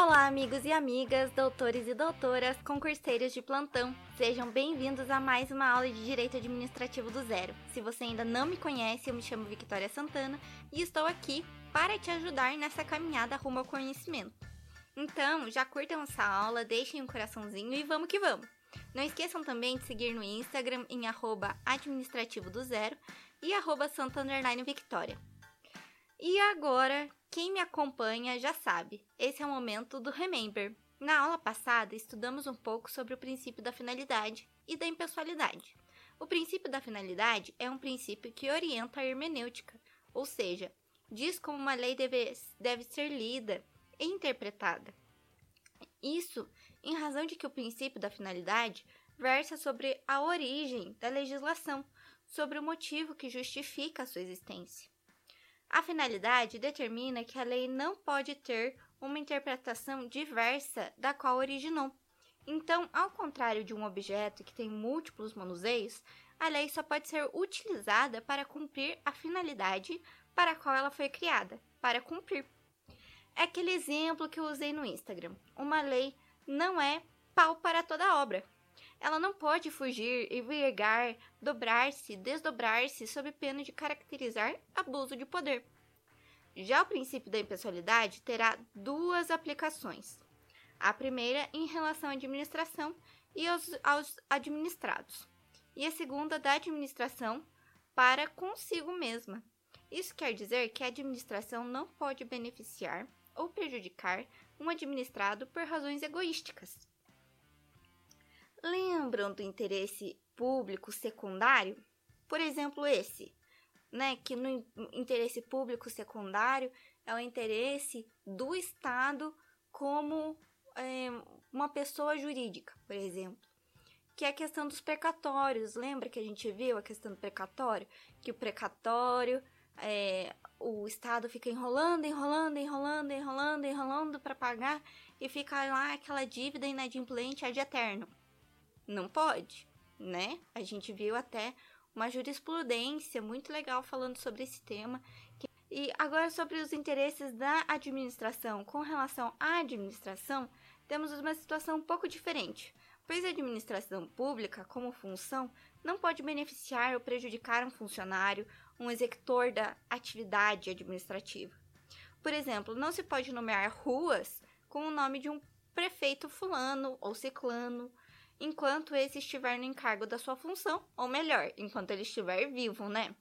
Olá, amigos e amigas, doutores e doutoras, concurseiros de plantão. Sejam bem-vindos a mais uma aula de Direito Administrativo do Zero. Se você ainda não me conhece, eu me chamo Victoria Santana e estou aqui para te ajudar nessa caminhada rumo ao conhecimento. Então, já curtam essa aula, deixem um coraçãozinho e vamos que vamos! Não esqueçam também de seguir no Instagram em administrativo do zero e arroba Victoria. E agora, quem me acompanha já sabe, esse é o momento do Remember. Na aula passada, estudamos um pouco sobre o princípio da finalidade e da impessoalidade. O princípio da finalidade é um princípio que orienta a hermenêutica, ou seja, diz como uma lei deve, deve ser lida e interpretada. Isso em razão de que o princípio da finalidade versa sobre a origem da legislação, sobre o motivo que justifica a sua existência. A finalidade determina que a lei não pode ter uma interpretação diversa da qual originou. Então, ao contrário de um objeto que tem múltiplos manuseios, a lei só pode ser utilizada para cumprir a finalidade para a qual ela foi criada, para cumprir. É aquele exemplo que eu usei no Instagram. Uma lei não é pau para toda obra. Ela não pode fugir e virgar, dobrar-se, desdobrar-se sob pena de caracterizar abuso de poder. Já o princípio da impessoalidade terá duas aplicações. A primeira em relação à administração e aos, aos administrados, e a segunda da administração para consigo mesma. Isso quer dizer que a administração não pode beneficiar ou prejudicar um administrado por razões egoísticas. Lembram do interesse público secundário? Por exemplo, esse, né, que no interesse público secundário é o interesse do Estado como é, uma pessoa jurídica, por exemplo. Que é a questão dos precatórios. Lembra que a gente viu a questão do precatório? Que o precatório é, o Estado fica enrolando, enrolando, enrolando, enrolando, enrolando para pagar e fica lá aquela dívida inadimplente ad eterno. Não pode, né? A gente viu até uma jurisprudência muito legal falando sobre esse tema. E agora sobre os interesses da administração. Com relação à administração, temos uma situação um pouco diferente, pois a administração pública, como função, não pode beneficiar ou prejudicar um funcionário um executor da atividade administrativa. Por exemplo, não se pode nomear ruas com o nome de um prefeito fulano ou ciclano, enquanto esse estiver no encargo da sua função, ou melhor, enquanto ele estiver vivo, né?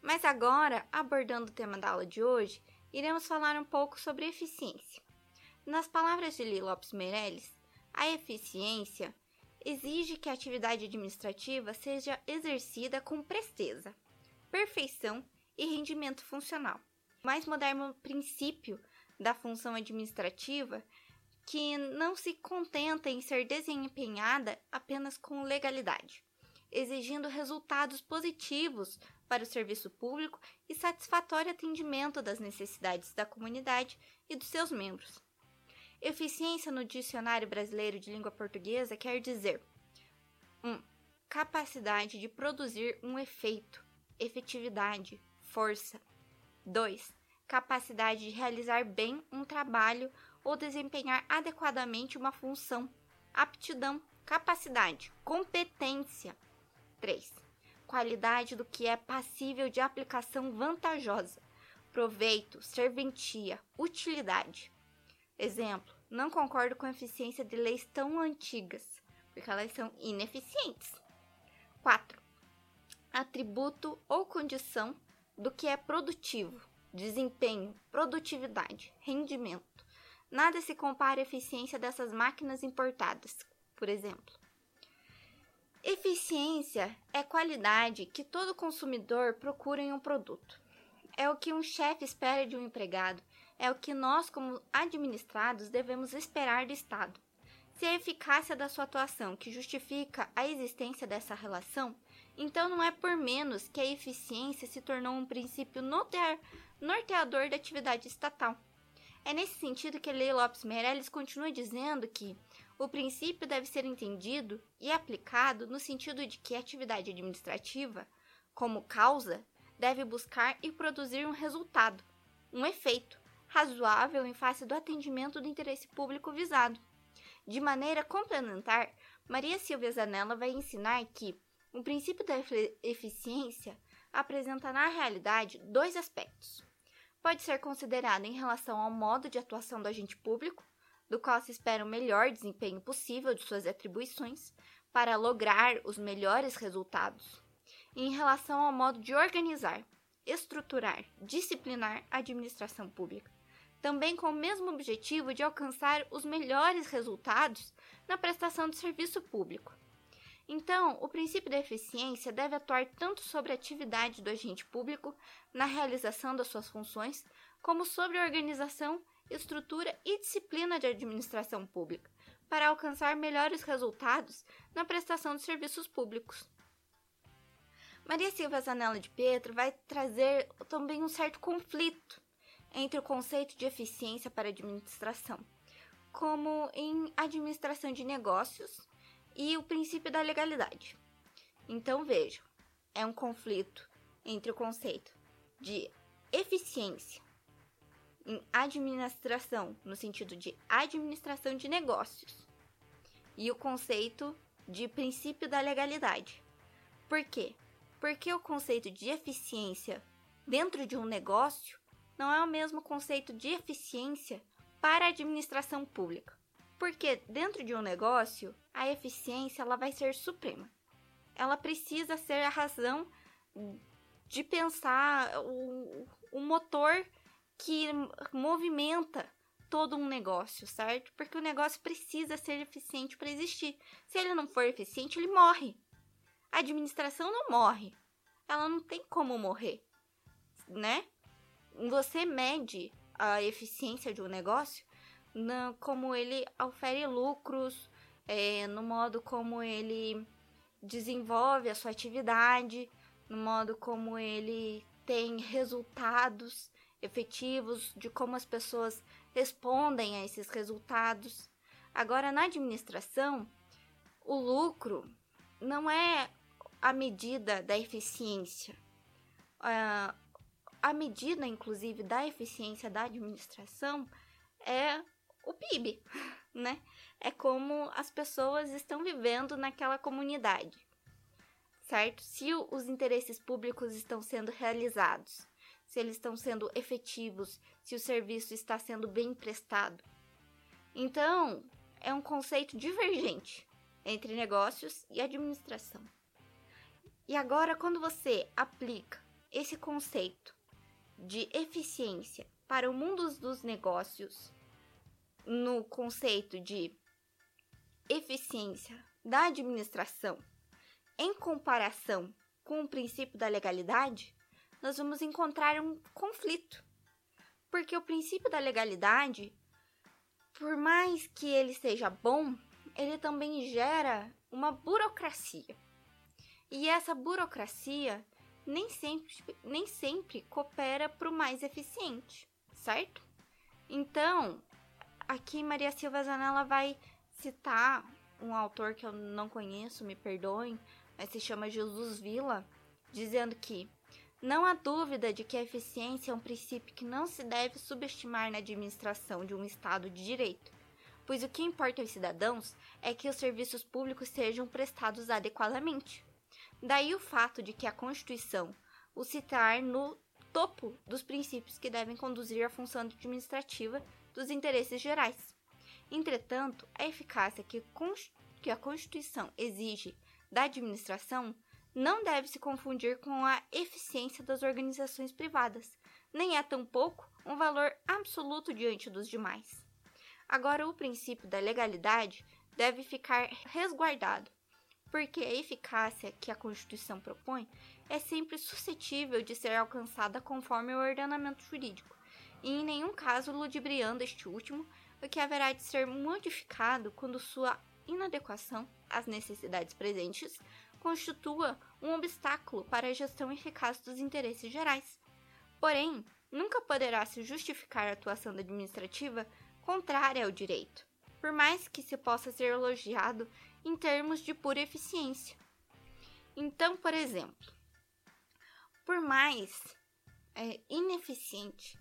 Mas agora, abordando o tema da aula de hoje, iremos falar um pouco sobre eficiência. Nas palavras de Li Lopes Meirelles, a eficiência exige que a atividade administrativa seja exercida com presteza, perfeição e rendimento funcional. O mais moderno princípio da função administrativa que não se contenta em ser desempenhada apenas com legalidade, exigindo resultados positivos para o serviço público e satisfatório atendimento das necessidades da comunidade e dos seus membros. Eficiência no Dicionário Brasileiro de Língua Portuguesa quer dizer 1. Um, capacidade de produzir um efeito, efetividade, força. 2. Capacidade de realizar bem um trabalho ou desempenhar adequadamente uma função. Aptidão, capacidade, competência. 3. Qualidade do que é passível de aplicação vantajosa. Proveito, serventia, utilidade. Exemplo: não concordo com a eficiência de leis tão antigas, porque elas são ineficientes. 4 atributo ou condição do que é produtivo, desempenho, produtividade, rendimento. Nada se compara à eficiência dessas máquinas importadas, por exemplo. Eficiência é qualidade que todo consumidor procura em um produto. É o que um chefe espera de um empregado, é o que nós, como administrados, devemos esperar do Estado. Se a eficácia da sua atuação que justifica a existência dessa relação, então não é por menos que a eficiência se tornou um princípio norteador da atividade estatal. É nesse sentido que Lei Lopes Meirelles continua dizendo que o princípio deve ser entendido e aplicado no sentido de que a atividade administrativa, como causa, deve buscar e produzir um resultado, um efeito, razoável em face do atendimento do interesse público visado. De maneira complementar, Maria Silvia Zanella vai ensinar que o princípio da eficiência apresenta na realidade dois aspectos. Pode ser considerado em relação ao modo de atuação do agente público, do qual se espera o melhor desempenho possível de suas atribuições para lograr os melhores resultados, e em relação ao modo de organizar, estruturar, disciplinar a administração pública, também com o mesmo objetivo de alcançar os melhores resultados na prestação de serviço público. Então, o princípio da eficiência deve atuar tanto sobre a atividade do agente público na realização das suas funções, como sobre a organização, estrutura e disciplina de administração pública, para alcançar melhores resultados na prestação de serviços públicos. Maria Silva Zanella de Pietro vai trazer também um certo conflito entre o conceito de eficiência para administração, como em administração de negócios e o princípio da legalidade. Então vejam, é um conflito entre o conceito de eficiência em administração, no sentido de administração de negócios, e o conceito de princípio da legalidade. Por quê? Porque o conceito de eficiência dentro de um negócio não é o mesmo conceito de eficiência para a administração pública. Porque dentro de um negócio, a eficiência ela vai ser suprema. Ela precisa ser a razão de pensar o, o motor que movimenta todo um negócio, certo? Porque o negócio precisa ser eficiente para existir. Se ele não for eficiente, ele morre. A administração não morre. Ela não tem como morrer, né? Você mede a eficiência de um negócio como ele ofere lucros, é, no modo como ele desenvolve a sua atividade, no modo como ele tem resultados efetivos, de como as pessoas respondem a esses resultados. Agora, na administração, o lucro não é a medida da eficiência. Uh, a medida, inclusive, da eficiência da administração é o PIB, né? É como as pessoas estão vivendo naquela comunidade, certo? Se os interesses públicos estão sendo realizados, se eles estão sendo efetivos, se o serviço está sendo bem prestado. Então, é um conceito divergente entre negócios e administração. E agora, quando você aplica esse conceito de eficiência para o mundo dos negócios, no conceito de eficiência da administração em comparação com o princípio da legalidade, nós vamos encontrar um conflito. Porque o princípio da legalidade, por mais que ele seja bom, ele também gera uma burocracia. E essa burocracia nem sempre, nem sempre coopera para o mais eficiente, certo? Então, aqui Maria Silva Zanella vai citar um autor que eu não conheço, me perdoem, mas se chama Jesus Villa, dizendo que não há dúvida de que a eficiência é um princípio que não se deve subestimar na administração de um Estado de direito, pois o que importa aos cidadãos é que os serviços públicos sejam prestados adequadamente. Daí o fato de que a Constituição o citar no topo dos princípios que devem conduzir a função administrativa dos interesses gerais. Entretanto, a eficácia que, que a Constituição exige da administração não deve se confundir com a eficiência das organizações privadas, nem é tampouco um valor absoluto diante dos demais. Agora, o princípio da legalidade deve ficar resguardado porque a eficácia que a Constituição propõe é sempre suscetível de ser alcançada conforme o ordenamento jurídico, e em nenhum caso ludibriando este último, o que haverá de ser modificado quando sua inadequação às necessidades presentes constitua um obstáculo para a gestão eficaz dos interesses gerais. Porém, nunca poderá se justificar a atuação administrativa contrária ao direito, por mais que se possa ser elogiado em termos de pura eficiência. Então, por exemplo, por mais é, ineficiente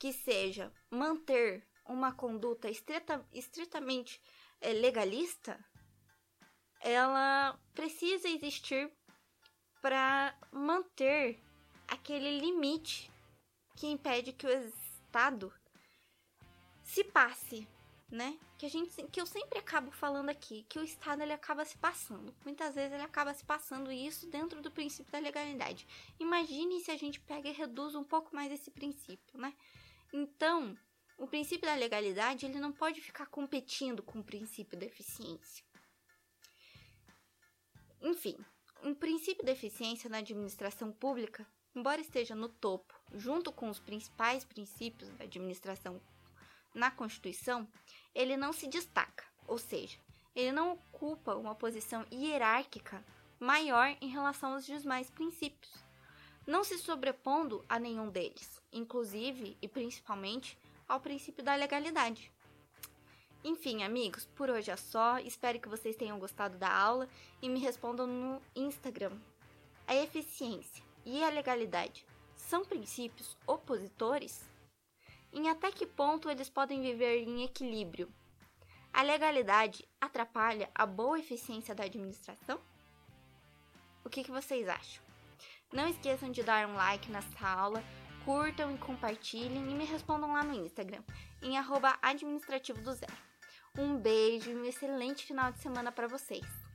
que seja manter uma conduta estrita, estritamente é, legalista, ela precisa existir para manter aquele limite que impede que o Estado se passe, né? Que a gente que eu sempre acabo falando aqui, que o Estado ele acaba se passando. Muitas vezes ele acaba se passando isso dentro do princípio da legalidade. Imagine se a gente pega e reduz um pouco mais esse princípio, né? Então, o princípio da legalidade ele não pode ficar competindo com o princípio da eficiência. Enfim, um princípio da eficiência na administração pública, embora esteja no topo, junto com os principais princípios da administração na Constituição, ele não se destaca, ou seja, ele não ocupa uma posição hierárquica maior em relação aos demais princípios, não se sobrepondo a nenhum deles, inclusive e principalmente ao princípio da legalidade. Enfim, amigos, por hoje é só. Espero que vocês tenham gostado da aula e me respondam no Instagram. A eficiência e a legalidade são princípios opositores? Em até que ponto eles podem viver em equilíbrio? A legalidade atrapalha a boa eficiência da administração? O que, que vocês acham? Não esqueçam de dar um like nessa aula, curtam e compartilhem e me respondam lá no Instagram, em administrativo do zero. Um beijo e um excelente final de semana para vocês.